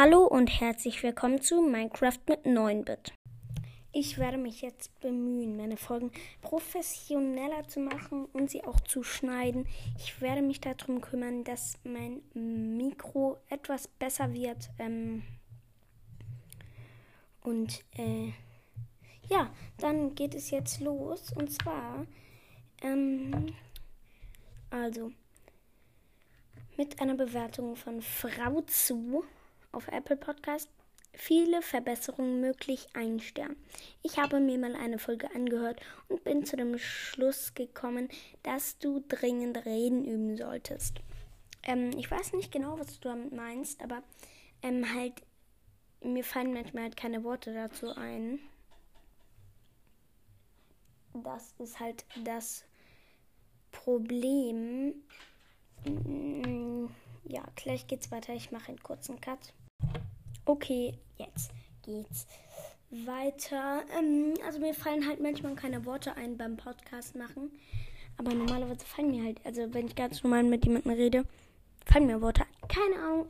Hallo und herzlich willkommen zu Minecraft mit 9-Bit. Ich werde mich jetzt bemühen, meine Folgen professioneller zu machen und sie auch zu schneiden. Ich werde mich darum kümmern, dass mein Mikro etwas besser wird. Ähm und äh, ja, dann geht es jetzt los. Und zwar, ähm, also mit einer Bewertung von Frau zu auf Apple Podcast viele Verbesserungen möglich, ein Stern. Ich habe mir mal eine Folge angehört und bin zu dem Schluss gekommen, dass du dringend reden üben solltest. Ähm, ich weiß nicht genau, was du damit meinst, aber ähm, halt, mir fallen manchmal halt keine Worte dazu ein. Das ist halt das Problem. Ja, gleich geht's weiter. Ich mache einen kurzen Cut. Okay, jetzt geht's weiter. Ähm, also mir fallen halt manchmal keine Worte ein beim Podcast machen. Aber normalerweise fallen mir halt, also wenn ich ganz normal mit jemandem rede, fallen mir Worte ein. Keine Ahnung.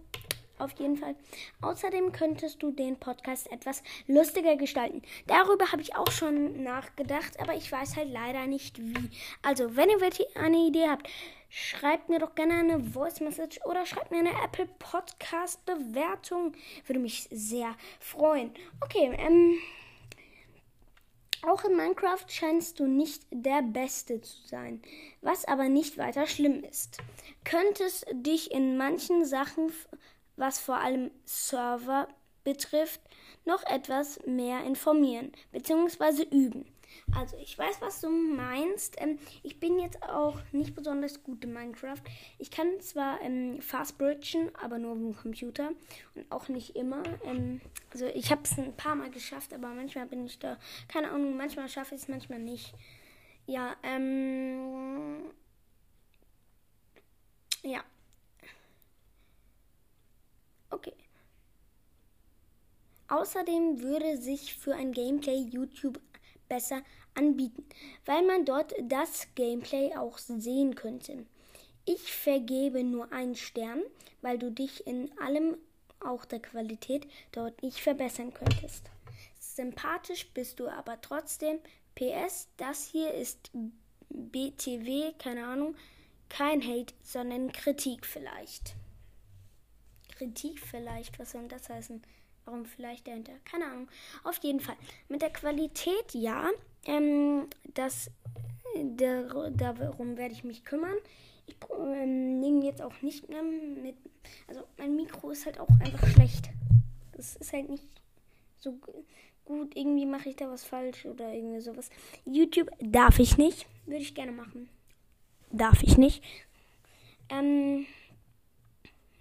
Auf jeden Fall. Außerdem könntest du den Podcast etwas lustiger gestalten. Darüber habe ich auch schon nachgedacht, aber ich weiß halt leider nicht wie. Also, wenn ihr eine Idee habt, schreibt mir doch gerne eine Voice Message oder schreibt mir eine Apple Podcast Bewertung. Würde mich sehr freuen. Okay, ähm. Auch in Minecraft scheinst du nicht der Beste zu sein, was aber nicht weiter schlimm ist. Könntest dich in manchen Sachen, was vor allem Server betrifft, noch etwas mehr informieren bzw. üben. Also ich weiß, was du meinst. Ähm, ich bin jetzt auch nicht besonders gut in Minecraft. Ich kann zwar ähm, fast bridgen, aber nur auf dem Computer und auch nicht immer. Ähm, also ich habe es ein paar Mal geschafft, aber manchmal bin ich da, keine Ahnung, manchmal schaffe ich es, manchmal nicht. Ja, ähm, ja. Okay. Außerdem würde sich für ein Gameplay YouTube besser anbieten, weil man dort das Gameplay auch sehen könnte. Ich vergebe nur einen Stern, weil du dich in allem, auch der Qualität, dort nicht verbessern könntest. Sympathisch bist du aber trotzdem. PS, das hier ist BTW, keine Ahnung, kein Hate, sondern Kritik vielleicht. Kritik vielleicht, was soll das heißen? Warum vielleicht dahinter? Keine Ahnung. Auf jeden Fall. Mit der Qualität, ja. Ähm, das, der, darum werde ich mich kümmern. Ich ähm, nehme jetzt auch nicht mehr mit. Also, mein Mikro ist halt auch einfach schlecht. Das ist halt nicht so gut. Irgendwie mache ich da was falsch oder irgendwie sowas. YouTube darf ich nicht. Würde ich gerne machen. Darf ich nicht. Ähm,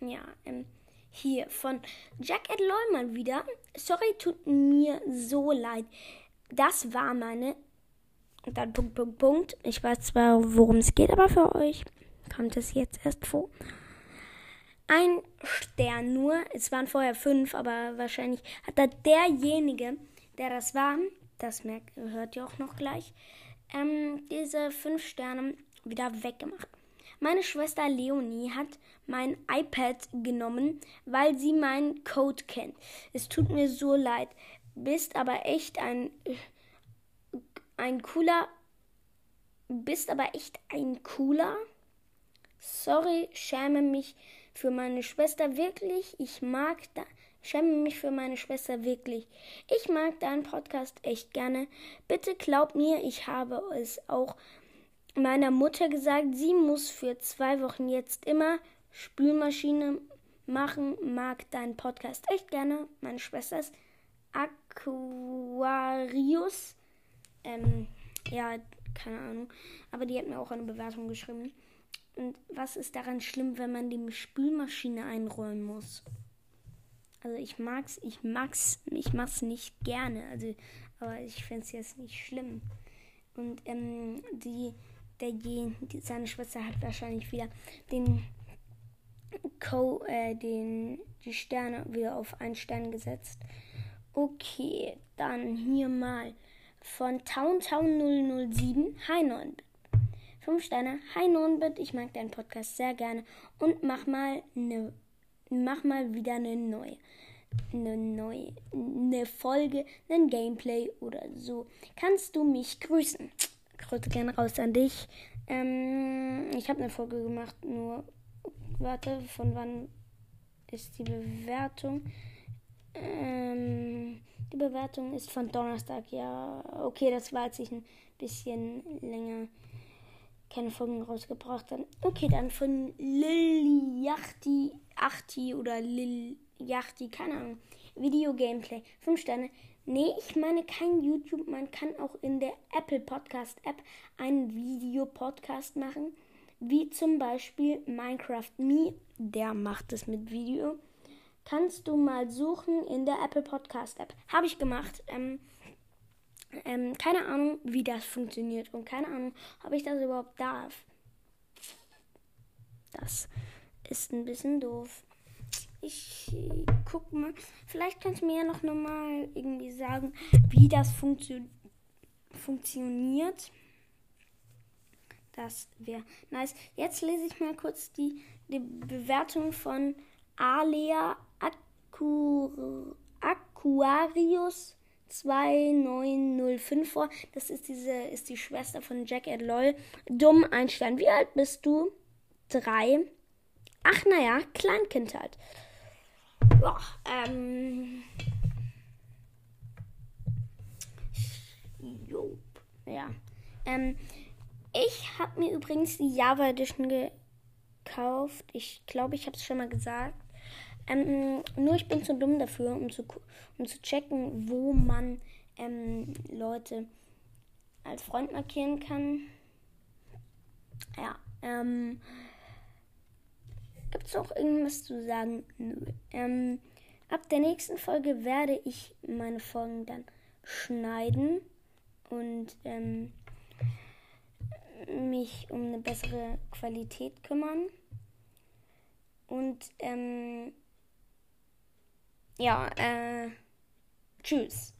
ja, ähm, hier von Jack Ed mal wieder. Sorry, tut mir so leid. Das war meine. Dann Punkt, Punkt, Punkt. Ich weiß zwar, worum es geht, aber für euch kommt es jetzt erst vor. Ein Stern nur. Es waren vorher fünf, aber wahrscheinlich hat da derjenige, der das war, das merkt, hört ihr auch noch gleich, ähm, diese fünf Sterne wieder weggemacht. Meine Schwester Leonie hat mein iPad genommen, weil sie meinen Code kennt. Es tut mir so leid, bist aber echt ein ein cooler bist aber echt ein cooler. Sorry, schäme mich für meine Schwester wirklich. Ich mag da schäme mich für meine Schwester wirklich. Ich mag deinen Podcast echt gerne. Bitte glaub mir, ich habe es auch meiner Mutter gesagt, sie muss für zwei Wochen jetzt immer Spülmaschine machen, mag deinen Podcast echt gerne. Meine Schwester ist Aquarius. Ähm, ja, keine Ahnung. Aber die hat mir auch eine Bewertung geschrieben. Und was ist daran schlimm, wenn man die Spülmaschine einräumen muss? Also ich mag's, ich mag's, ich mach's nicht gerne. Also, aber ich finde es jetzt nicht schlimm. Und ähm, die der die, seine Schwester hat wahrscheinlich wieder den Co, äh, den, die Sterne wieder auf einen Stern gesetzt. Okay, dann hier mal von TownTown 007. Hi 9 Fünf Sterne. Hi 9 ich mag deinen Podcast sehr gerne und mach mal ne, mach mal wieder eine neue. eine neue eine Folge, ein Gameplay oder so, kannst du mich grüßen. Grüße gerne raus an dich. Ähm, ich habe eine Folge gemacht, nur warte, von wann ist die Bewertung? Ähm, die Bewertung ist von Donnerstag, ja. Okay, das war, als ich ein bisschen länger keine Folgen rausgebracht habe. Okay, dann von Lil Yachty, Achti oder Lil Yachty, keine Ahnung. Video Gameplay. 5 Sterne. Nee, ich meine kein YouTube. Man kann auch in der Apple Podcast App einen Video-Podcast machen. Wie zum Beispiel Minecraft Me. Der macht es mit Video kannst du mal suchen in der Apple Podcast App. Habe ich gemacht. Ähm, ähm, keine Ahnung, wie das funktioniert und keine Ahnung, ob ich das überhaupt darf. Das ist ein bisschen doof. Ich guck mal. Vielleicht kannst du mir ja noch mal irgendwie sagen, wie das funktio funktioniert. Das wäre nice. Jetzt lese ich mal kurz die, die Bewertung von Alea Aquarius 2905 vor. Das ist diese, ist die Schwester von Jack and LOL. Dumm, ein Stern. Wie alt bist du? Drei. Ach, naja, Kleinkind halt. Boah, ähm. Jo. Ja. Ähm, ich habe mir übrigens die Java Edition gekauft. Ich glaube, ich habe es schon mal gesagt. Ähm, nur ich bin zu dumm dafür, um zu, um zu checken, wo man ähm, Leute als Freund markieren kann. Ja, ähm, gibt es auch irgendwas zu sagen? Ähm, ab der nächsten Folge werde ich meine Folgen dann schneiden und ähm, mich um eine bessere Qualität kümmern. Und ähm, ja, äh, tschüss.